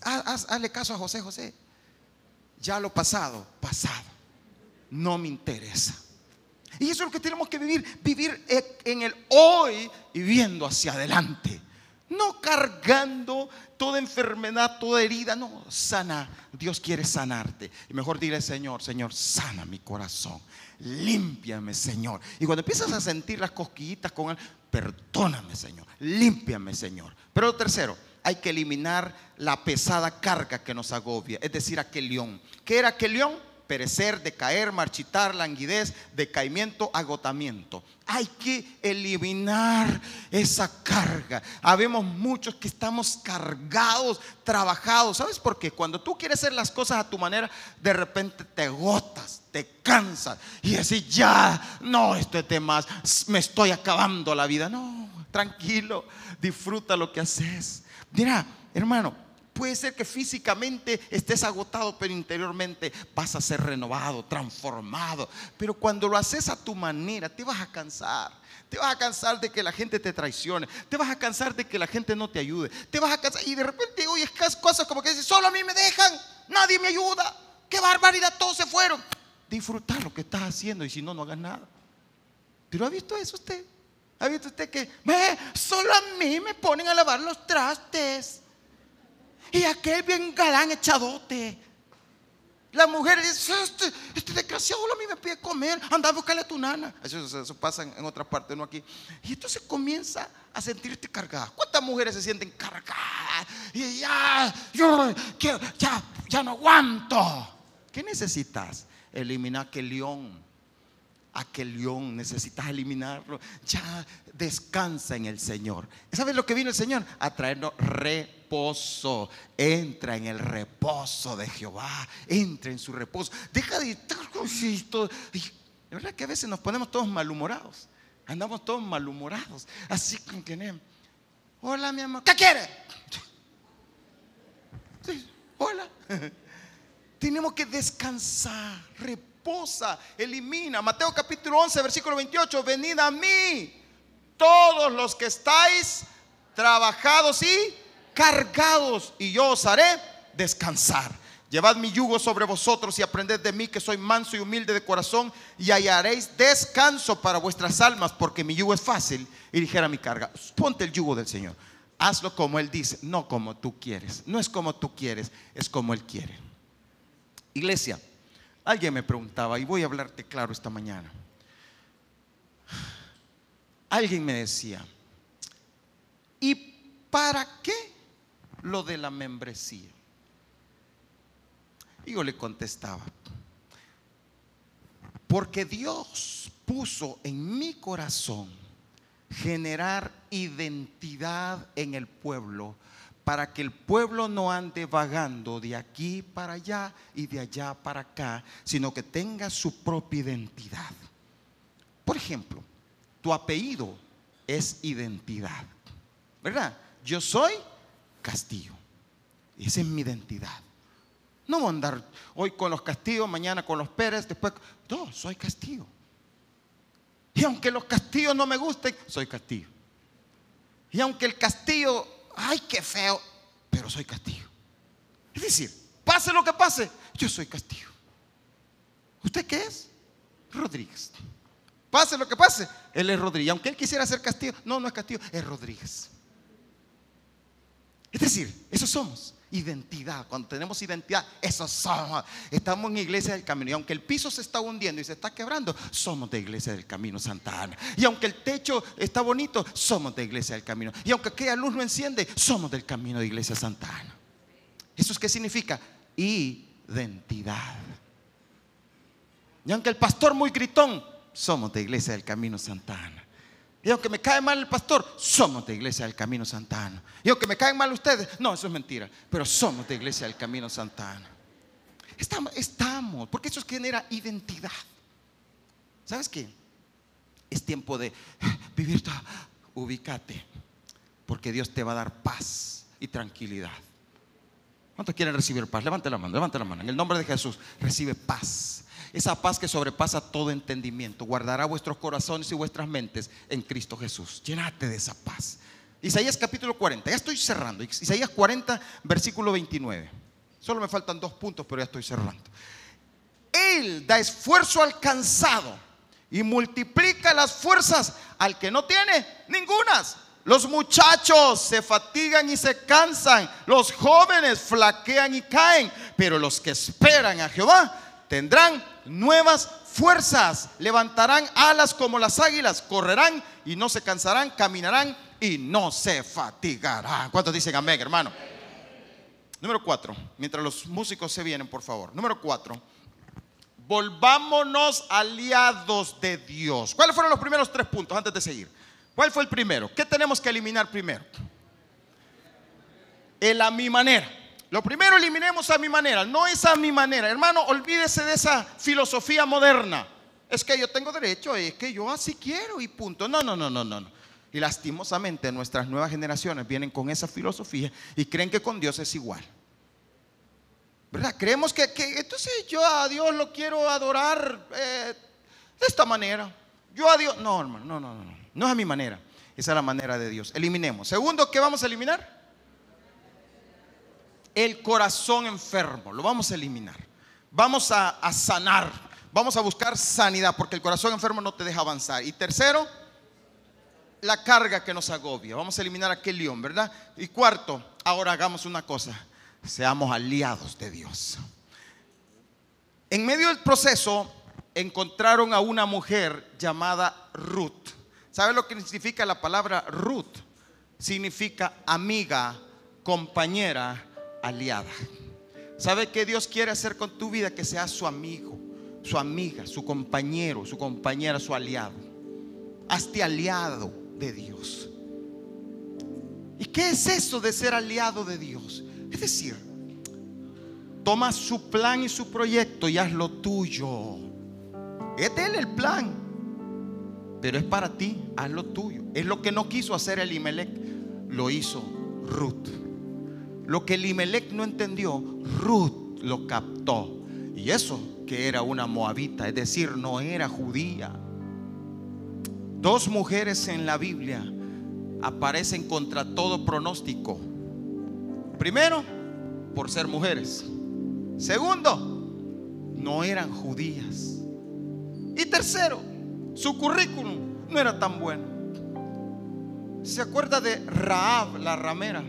hazle caso a José José. Ya lo pasado, pasado. No me interesa. Y eso es lo que tenemos que vivir, vivir en el hoy y viendo hacia adelante. No cargando toda enfermedad, toda herida, no, sana. Dios quiere sanarte. Y mejor dile, Señor, Señor, sana mi corazón. Límpiame, Señor. Y cuando empiezas a sentir las cosquillitas con él, perdóname, Señor. Límpiame, Señor. Pero tercero, hay que eliminar la pesada carga que nos agobia, es decir, aquel león. ¿Qué era aquel león? Perecer, decaer, marchitar, languidez, decaimiento, agotamiento. Hay que eliminar esa carga. Habemos muchos que estamos cargados, trabajados. ¿Sabes por qué? Cuando tú quieres hacer las cosas a tu manera, de repente te agotas, te cansas y decís, ya, no, esto es de más, me estoy acabando la vida. No, tranquilo, disfruta lo que haces. Mira, hermano, Puede ser que físicamente estés agotado, pero interiormente vas a ser renovado, transformado. Pero cuando lo haces a tu manera, te vas a cansar. Te vas a cansar de que la gente te traicione. Te vas a cansar de que la gente no te ayude. Te vas a cansar y de repente oyes cosas como que dices, solo a mí me dejan, nadie me ayuda. Qué barbaridad, todos se fueron. Disfrutar lo que estás haciendo y si no, no hagas nada. Pero ¿ha visto eso usted? ¿Ha visto usted que solo a mí me ponen a lavar los trastes? Y aquel bien galán echadote. La mujer dice, este, este desgraciado a mí me pide comer, anda a buscarle a tu nana. Eso, pasa en, otra parte, no aquí. Y entonces comienza a sentirte cargada. ¿Cuántas mujeres se sienten cargadas? Y ya, yo, ya, ya no aguanto. ¿Qué necesitas? Eliminar aquel león aquel león, necesitas eliminarlo. Ya descansa en el Señor. ¿Sabes lo que vino el Señor? A traernos reposo. Entra en el reposo de Jehová. Entra en su reposo. Deja de estar cosito. De verdad que a veces nos ponemos todos malhumorados. Andamos todos malhumorados. Así como que, hola mi amor, ¿qué quiere? hola. [laughs] Tenemos que descansar, elimina. Mateo capítulo 11, versículo 28, venid a mí, todos los que estáis trabajados y cargados, y yo os haré descansar. Llevad mi yugo sobre vosotros y aprended de mí que soy manso y humilde de corazón y hallaréis descanso para vuestras almas porque mi yugo es fácil y ligera mi carga. Ponte el yugo del Señor. Hazlo como Él dice, no como tú quieres. No es como tú quieres, es como Él quiere. Iglesia, alguien me preguntaba, y voy a hablarte claro esta mañana. Alguien me decía, ¿y para qué lo de la membresía? Y yo le contestaba, porque Dios puso en mi corazón generar identidad en el pueblo para que el pueblo no ande vagando de aquí para allá y de allá para acá, sino que tenga su propia identidad. Por ejemplo, tu apellido es identidad, ¿verdad? Yo soy Castillo. Esa es mi identidad. No voy a andar hoy con los Castillos, mañana con los Pérez, después... No, soy Castillo. Y aunque los castillos no me gusten, soy castillo. Y aunque el castillo, ay, qué feo, pero soy castillo. Es decir, pase lo que pase, yo soy castillo. ¿Usted qué es? Rodríguez. Pase lo que pase, él es Rodríguez. Aunque él quisiera ser castillo, no, no es castillo, es Rodríguez. Es decir, eso somos identidad. Cuando tenemos identidad, eso somos. Estamos en iglesia del camino. Y aunque el piso se está hundiendo y se está quebrando, somos de iglesia del camino Santa Ana. Y aunque el techo está bonito, somos de iglesia del camino. Y aunque aquella luz no enciende, somos del camino de iglesia Santa Ana. ¿Eso es qué significa? Identidad. Y aunque el pastor muy gritón, somos de iglesia del camino Santa Ana. Y aunque me cae mal el pastor, somos de Iglesia del Camino Santana. Y aunque me caen mal ustedes, no, eso es mentira. Pero somos de Iglesia del Camino Santana. Estamos, estamos, porque eso genera identidad. ¿Sabes qué? Es tiempo de [sighs] vivir, ubícate, porque Dios te va a dar paz y tranquilidad. ¿Cuántos quieren recibir paz? Levante la mano, levante la mano. En el nombre de Jesús, recibe paz esa paz que sobrepasa todo entendimiento, guardará vuestros corazones y vuestras mentes en Cristo Jesús. Llénate de esa paz. Isaías capítulo 40, ya estoy cerrando. Isaías 40, versículo 29. Solo me faltan dos puntos, pero ya estoy cerrando. Él da esfuerzo al cansado y multiplica las fuerzas al que no tiene ningunas. Los muchachos se fatigan y se cansan, los jóvenes flaquean y caen, pero los que esperan a Jehová tendrán nuevas fuerzas, levantarán alas como las águilas, correrán y no se cansarán, caminarán y no se fatigarán. ¿Cuántos dicen amén, hermano? Número cuatro, mientras los músicos se vienen, por favor. Número cuatro, volvámonos aliados de Dios. ¿Cuáles fueron los primeros tres puntos antes de seguir? ¿Cuál fue el primero? ¿Qué tenemos que eliminar primero? El a mi manera. Lo primero eliminemos a mi manera, no es a mi manera. Hermano, olvídese de esa filosofía moderna. Es que yo tengo derecho, es que yo así quiero y punto. No, no, no, no, no. Y lastimosamente nuestras nuevas generaciones vienen con esa filosofía y creen que con Dios es igual. ¿Verdad? Creemos que, entonces yo a Dios lo quiero adorar eh, de esta manera. Yo a Dios, no, hermano, no, no, no, no es a mi manera. Esa es la manera de Dios. Eliminemos. Segundo, ¿qué vamos a eliminar? El corazón enfermo, lo vamos a eliminar. Vamos a, sanar, vamos a buscar sanidad, porque el corazón enfermo no te deja avanzar. Y tercero, la carga que nos agobia. Vamos a eliminar aquel león, ¿verdad? Y cuarto, ahora hagamos una cosa, seamos aliados de Dios. En medio del proceso encontraron a una mujer llamada Ruth. ¿Sabe lo que significa la palabra Ruth? Significa amiga, compañera, aliada. ¿Sabe qué Dios quiere hacer con tu vida? Que seas su amigo, su amiga, su compañero, su compañera, su aliado. Hazte aliado de Dios. ¿Y qué es eso de ser aliado de Dios? Es decir, toma su plan y su proyecto y haz lo tuyo. Es él el plan, pero es para ti, haz lo tuyo. Es lo que no quiso hacer el Imelec, lo hizo Ruth. Lo que el Imelec no entendió, Ruth lo captó. Y eso que era una moabita, es decir, no era judía. Dos mujeres en la Biblia aparecen contra todo pronóstico. Primero, por ser mujeres. Segundo, no eran judías. Y tercero, su currículum no era tan bueno. ¿Se acuerda de Raab, la ramera?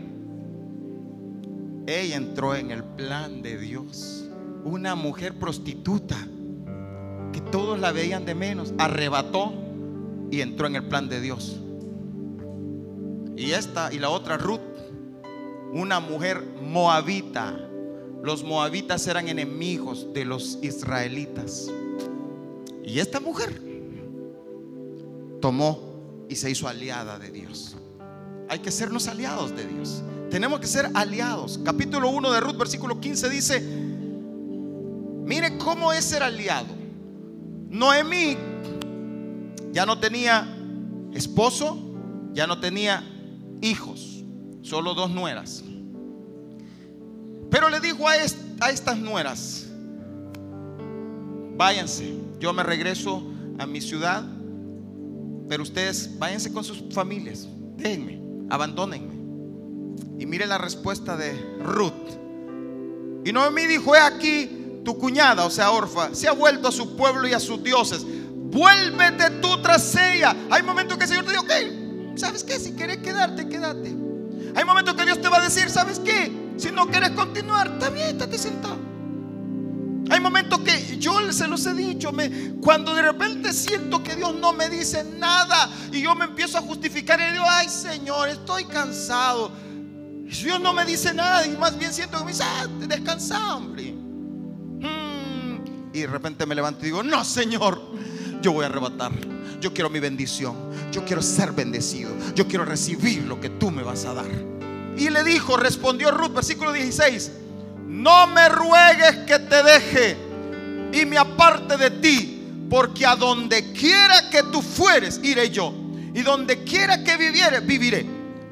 Ella entró en el plan de Dios. Una mujer prostituta que todos la veían de menos, arrebató y entró en el plan de Dios. Y esta y la otra Ruth, una mujer moabita. Los moabitas eran enemigos de los israelitas. Y esta mujer tomó y se hizo aliada de Dios. Hay que sernos aliados de Dios. Tenemos que ser aliados. Capítulo 1 de Ruth, versículo 15 dice, mire cómo es ser aliado. Noemí ya no tenía esposo, ya no tenía hijos, solo dos nueras. Pero le dijo a, estas nueras, váyanse, yo me regreso a mi ciudad, pero ustedes váyanse con sus familias, déjenme, abandónenme. Y mire la respuesta de Ruth. Y Noemí dijo, he aquí tu cuñada, o sea, Orfa, se ha vuelto a su pueblo y a sus dioses. Vuélvete tú tras ella. Hay momentos que el Señor te dice, ok, ¿sabes qué? Si quieres quedarte, quédate. Hay momentos que Dios te va a decir, ¿sabes qué? Si no quieres continuar, está bien, estate sentado. Hay momentos que yo se los he dicho, me, cuando de repente siento que Dios no me dice nada y yo me empiezo a justificar y digo, ay Señor, estoy cansado. Dios no me dice nada y más bien siento que me dice, ah, descansa, hombre. Mm. Y de repente me levanto y digo, no Señor, yo voy a arrebatar. Yo quiero mi bendición. Yo quiero ser bendecido. Yo quiero recibir lo que tú me vas a dar. Y le dijo, respondió Ruth, versículo 16, no me ruegues que te deje y me aparte de ti, porque a donde quiera que tú fueres, iré yo. Y donde quiera que viviere, viviré.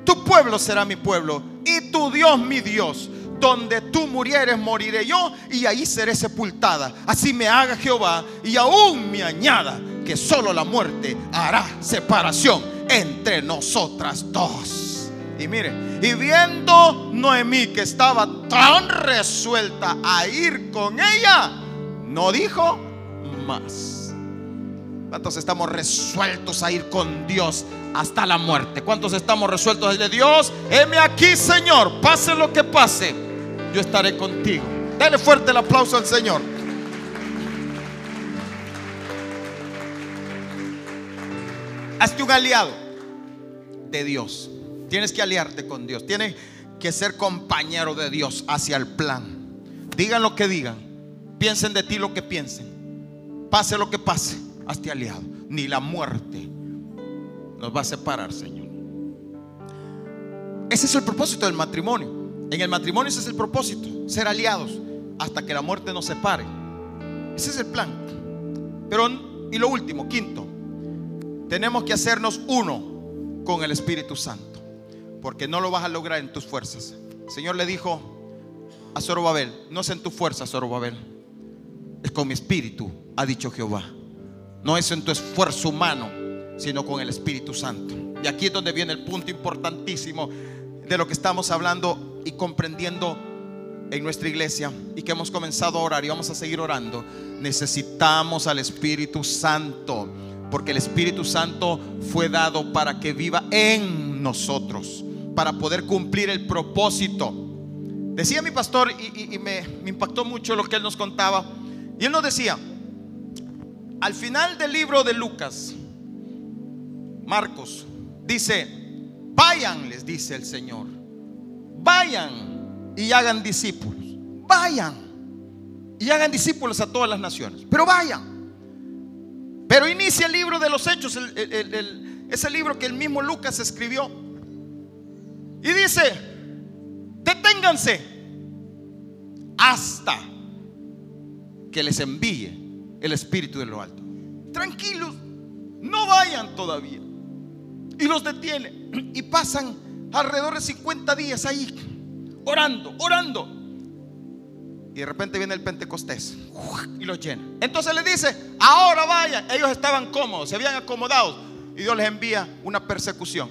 Tu pueblo será mi pueblo y tu Dios mi Dios. Donde tú murieres, moriré yo y ahí seré sepultada. Así me haga Jehová y aún me añada que solo la muerte hará separación entre nosotras dos. Y mire, y viendo Noemí que estaba tan resuelta a ir con ella, no dijo más. ¿Cuántos estamos resueltos a ir con Dios hasta la muerte? ¿Cuántos estamos resueltos a decirle, Dios, heme aquí, Señor, pase lo que pase, yo estaré contigo? Dale fuerte el aplauso al Señor. Hazte un aliado de Dios. Tienes que aliarte con Dios. Tienes que ser compañero de Dios hacia el plan. Digan lo que digan. Piensen de ti lo que piensen. Pase lo que pase. Hazte aliado. Ni la muerte nos va a separar, Señor. Ese es el propósito del matrimonio. En el matrimonio ese es el propósito. Ser aliados hasta que la muerte nos separe. Ese es el plan. Pero, y lo último, quinto, tenemos que hacernos uno con el Espíritu Santo, porque no lo vas a lograr en tus fuerzas. Señor le dijo a Zorobabel, no es en tu fuerza, Zorobabel, es con mi espíritu, ha dicho Jehová. No es en tu esfuerzo humano, sino con el Espíritu Santo. Y aquí es donde viene el punto importantísimo de lo que estamos hablando y comprendiendo en nuestra iglesia y que hemos comenzado a orar y vamos a seguir orando. Necesitamos al Espíritu Santo porque el Espíritu Santo fue dado para que viva en nosotros, para poder cumplir el propósito. Decía mi pastor, y, me, me impactó mucho lo que él nos contaba, y él nos decía, al final del libro de Lucas, Marcos, dice, vayan, les dice el Señor, vayan y hagan discípulos, vayan. y hagan discípulos a todas las naciones. Pero vayan. Pero inicia el libro de los hechos, ese libro que el mismo Lucas escribió. Y dice, deténganse hasta que les envíe el Espíritu de lo alto. Tranquilos, no vayan todavía. Y los detiene. [clears throat] Y pasan alrededor de 50 días ahí, orando, orando. Y de repente viene el Pentecostés y los llena. Entonces le dice, ahora vayan. Ellos estaban cómodos, se habían acomodado. Y Dios les envía una persecución.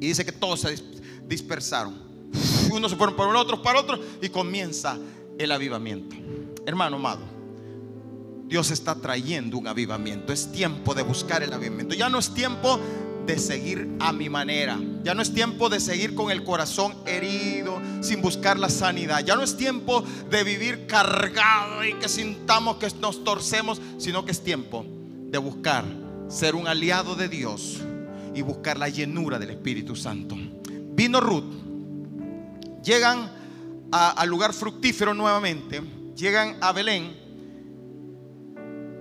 Y dice que todos se dispersaron. Unos se fueron para un otro, para otro. Y comienza el avivamiento. Hermano amado, Dios está trayendo un avivamiento. Es tiempo de buscar el avivamiento. Ya no es tiempo de seguir a mi manera. Ya no es tiempo de seguir con el corazón herido, sin buscar la sanidad. Ya no es tiempo de vivir cargado y que sintamos que nos torcemos, sino que es tiempo de buscar ser un aliado de Dios y buscar la llenura del Espíritu Santo. Vino Ruth, llegan al lugar fructífero nuevamente, llegan a Belén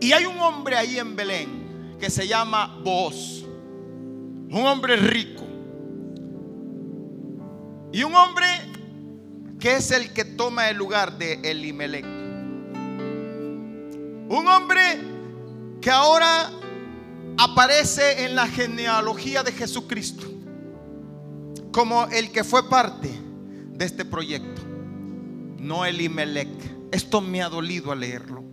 y hay un hombre ahí en Belén que se llama Boaz un hombre rico y un hombre que es el que toma el lugar de Elimelech. Un hombre que ahora aparece en la genealogía de Jesucristo como el que fue parte de este proyecto. No Elimelech. Esto me ha dolido al leerlo.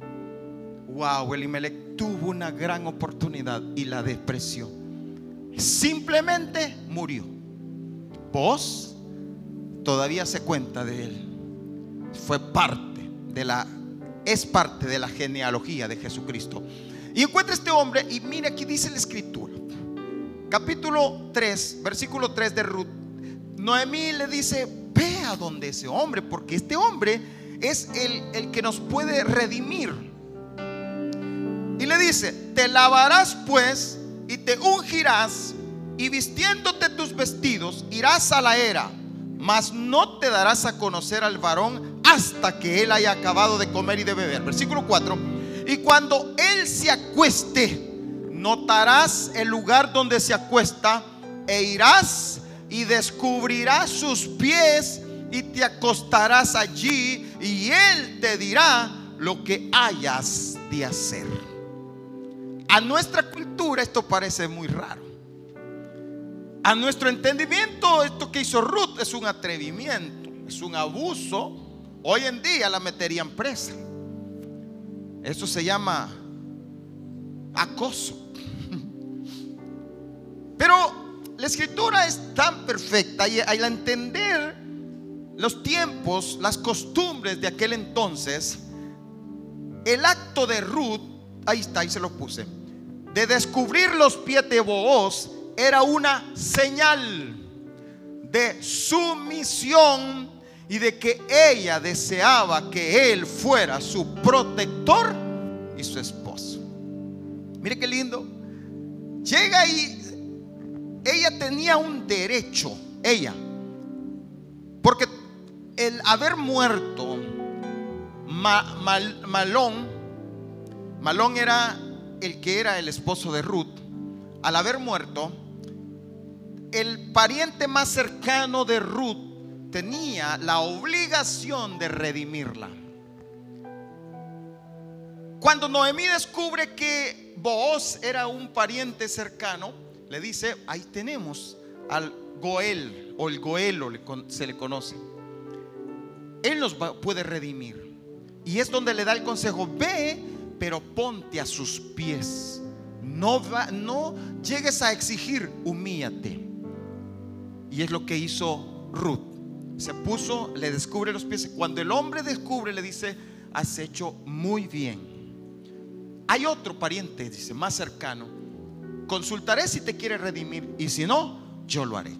Wow, Elimelech tuvo una gran oportunidad y la despreció. Simplemente murió. Vos todavía se cuenta de él. Fue parte de la, es parte de la genealogía de Jesucristo. Y encuentra este hombre y mire aquí dice la escritura. Capítulo 3, versículo 3 de Ruth. Noemí le dice, ve a donde ese hombre, porque este hombre es el, el que nos puede redimir. Y le dice, te lavarás pues y te ungirás y vistiéndote tus vestidos irás a la era, mas no te darás a conocer al varón hasta que él haya acabado de comer y de beber. Versículo 4. Y cuando él se acueste, notarás el lugar donde se acuesta e irás y descubrirás sus pies y te acostarás allí y él te dirá lo que hayas de hacer. A nuestra cultura esto parece muy raro. A nuestro entendimiento esto que hizo Ruth es un atrevimiento, es un abuso. Hoy en día la meterían presa. Eso se llama acoso. [laughs] Pero la escritura es tan perfecta y al entender los tiempos, las costumbres de aquel entonces, el acto de Ruth, ahí está, ahí se lo puse de descubrir los pies de Booz era una señal de sumisión y de que ella deseaba que él fuera su protector y su esposo. Mire qué lindo. Llega y ella tenía un derecho, ella, porque el haber muerto Malón, Malón era el que era el esposo de Ruth, al haber muerto, el pariente más cercano de Ruth tenía la obligación de redimirla. Cuando Noemí descubre que Booz era un pariente cercano, le dice, ahí tenemos al Goel, o el Goelo se le conoce. Él nos puede redimir. Y es donde le da el consejo, ve pero ponte a sus pies. No, va, no llegues a exigir, humíate. Y es lo que hizo Ruth. Se puso, le descubre los pies. Cuando el hombre descubre, le dice, has hecho muy bien. Hay otro pariente, dice, más cercano. Consultaré si te quiere redimir y si no, yo lo haré.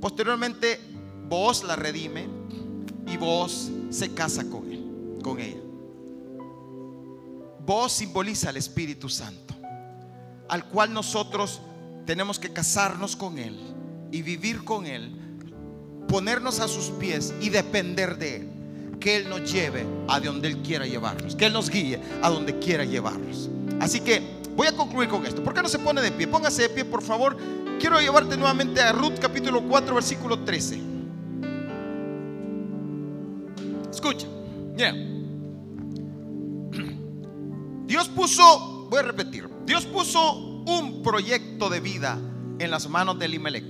Posteriormente, vos la redime y vos se casa con él, con ella. Vos simboliza al Espíritu Santo, al cual nosotros tenemos que casarnos con Él y vivir con Él, ponernos a sus pies y depender de Él. que Él nos lleve a donde Él quiera llevarnos, que Él nos guíe a donde quiera llevarnos. Así que voy a concluir con esto. ¿Por qué no se pone de pie? Póngase de pie, por favor. Quiero llevarte nuevamente a Ruth capítulo 4, versículo 13. Escucha. Dios puso, voy a repetir, Dios puso un proyecto de vida en las manos de Elimelech,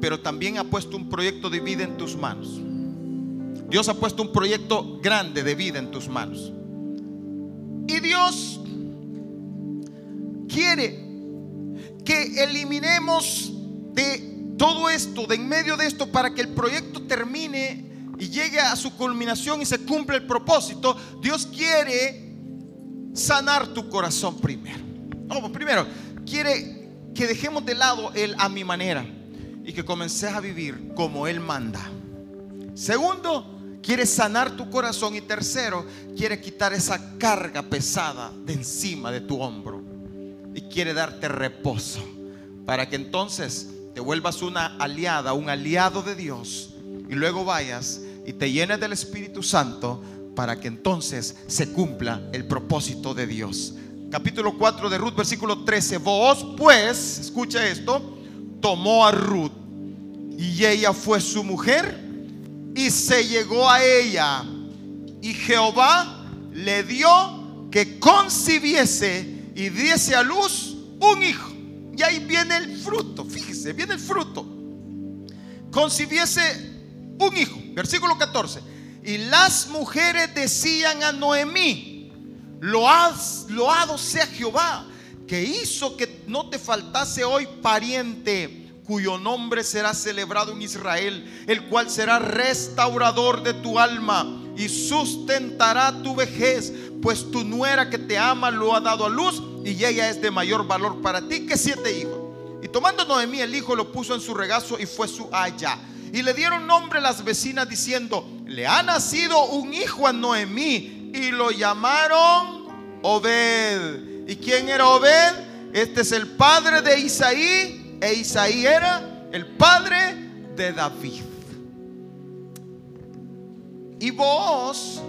pero también ha puesto un proyecto de vida en tus manos. Dios ha puesto un proyecto grande de vida en tus manos. Y Dios quiere que eliminemos de todo esto, de en medio de esto, para que el proyecto termine y llegue a su culminación y se cumpla el propósito. Dios quiere sanar tu corazón primero. Vamos, primero, quiere que dejemos de lado el a mi manera y que comences a vivir como Él manda. Segundo, quiere sanar tu corazón. Y tercero, quiere quitar esa carga pesada de encima de tu hombro. Y quiere darte reposo para que entonces te vuelvas una aliada, un aliado de Dios. Y luego vayas y te llenes del Espíritu Santo para que entonces se cumpla el propósito de Dios. Capítulo 4 de Ruth, versículo 13. Vos pues, escucha esto, tomó a Ruth y ella fue su mujer y se llegó a ella. Y Jehová le dio que concibiese y diese a luz un hijo. Y ahí viene el fruto, fíjese, viene el fruto. Concibiese un hijo. Versículo 14. Y las mujeres decían a Noemí, loado sea Jehová, que hizo que no te faltase hoy pariente cuyo nombre será celebrado en Israel, el cual será restaurador de tu alma y sustentará tu vejez, pues tu nuera que te ama lo ha dado a luz y ella es de mayor valor para ti que siete hijos. Y tomando Noemí el hijo lo puso en su regazo y fue su haya. Y le dieron nombre las vecinas diciendo, le ha nacido un hijo a Noemí y lo llamaron Obed. ¿Y quién era Obed? Este es el padre de Isaí e Isaí era el padre de David. Y vos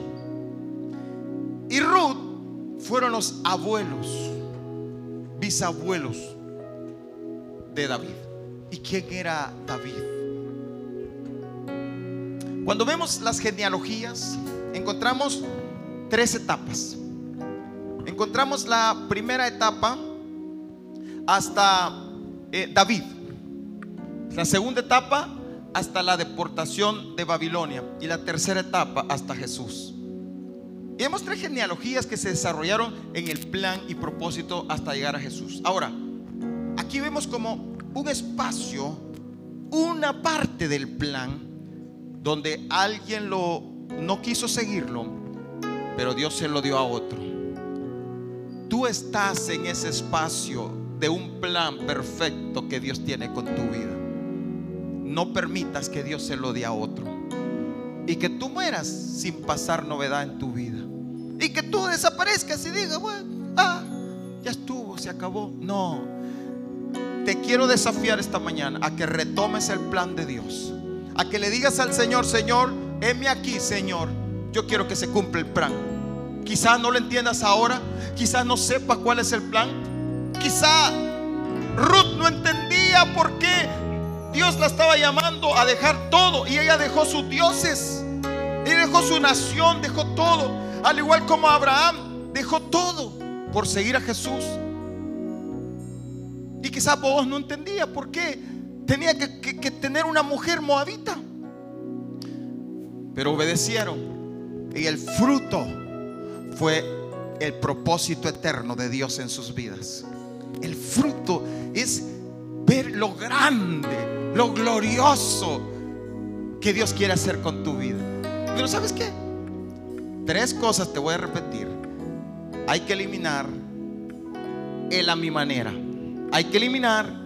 y Ruth fueron los abuelos, bisabuelos de David. ¿Y quién era David? Cuando vemos las genealogías, encontramos tres etapas. Encontramos la primera etapa hasta eh, David. La segunda etapa hasta la deportación de Babilonia. Y la tercera etapa hasta Jesús. Y vemos tres genealogías que se desarrollaron en el plan y propósito hasta llegar a Jesús. Ahora, aquí vemos como un espacio, una parte del plan, donde alguien lo no quiso seguirlo, pero Dios se lo dio a otro. Tú estás en ese espacio de un plan perfecto que Dios tiene con tu vida. No permitas que Dios se lo dé a otro. Y que tú mueras sin pasar novedad en tu vida. Y que tú desaparezcas y digas, bueno, ah, ya estuvo, se acabó. No. Te quiero desafiar esta mañana a que retomes el plan de Dios. A que le digas al Señor, Señor, heme aquí, Señor. Yo quiero que se cumpla el plan. Quizás no lo entiendas ahora, quizás no sepas cuál es el plan, Quizá Ruth no entendía por qué Dios la estaba llamando a dejar todo y ella dejó sus dioses y dejó su nación, dejó todo, al igual como Abraham dejó todo por seguir a Jesús. Y quizás vos no entendía por qué tenía que, tener una mujer moabita. Pero obedecieron y el fruto fue el propósito eterno de Dios en sus vidas. El fruto es ver lo grande, lo glorioso que Dios quiere hacer con tu vida. Pero ¿sabes qué? Tres cosas te voy a repetir. Hay que eliminar el a mi manera. Hay que eliminar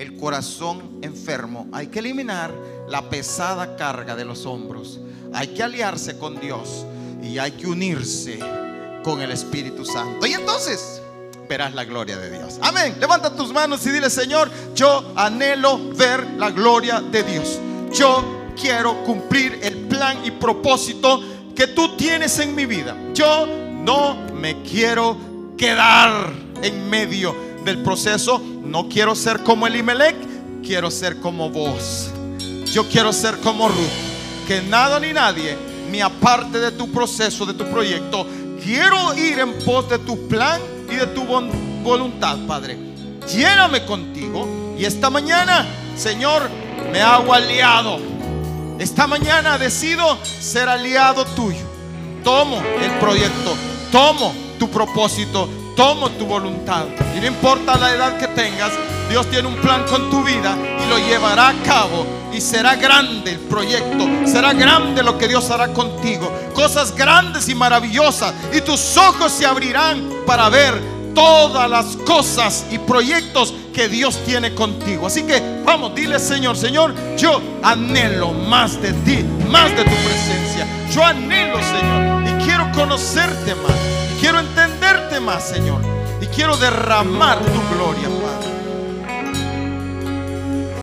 el corazón enfermo. Hay que eliminar la pesada carga de los hombros. Hay que aliarse con Dios y hay que unirse con el Espíritu Santo. Y entonces verás la gloria de Dios. Amén. Levanta tus manos y dile, Señor, yo anhelo ver la gloria de Dios. Yo quiero cumplir el plan y propósito que tú tienes en mi vida. Yo no me quiero quedar en medio del proceso. No quiero ser como Elimelech, quiero ser como vos. Yo quiero ser como Ruth. Que nada ni nadie me aparte de tu proceso, de tu proyecto. Quiero ir en pos de tu plan y de tu voluntad, Padre. Lléname contigo. Y esta mañana, Señor, me hago aliado. Esta mañana decido ser aliado tuyo. Tomo el proyecto, tomo tu propósito, tomo tu voluntad. Y no importa la edad que tengas, Dios tiene un plan con tu vida y lo llevará a cabo. Y será grande el proyecto, será grande lo que Dios hará contigo. Cosas grandes y maravillosas. Y tus ojos se abrirán para ver todas las cosas y proyectos que Dios tiene contigo. Así que vamos, dile Señor, Señor, yo anhelo más de ti, más de tu presencia. Yo anhelo, Señor, y quiero conocerte más, quiero entenderte más, Señor, y quiero derramar tu gloria, Padre.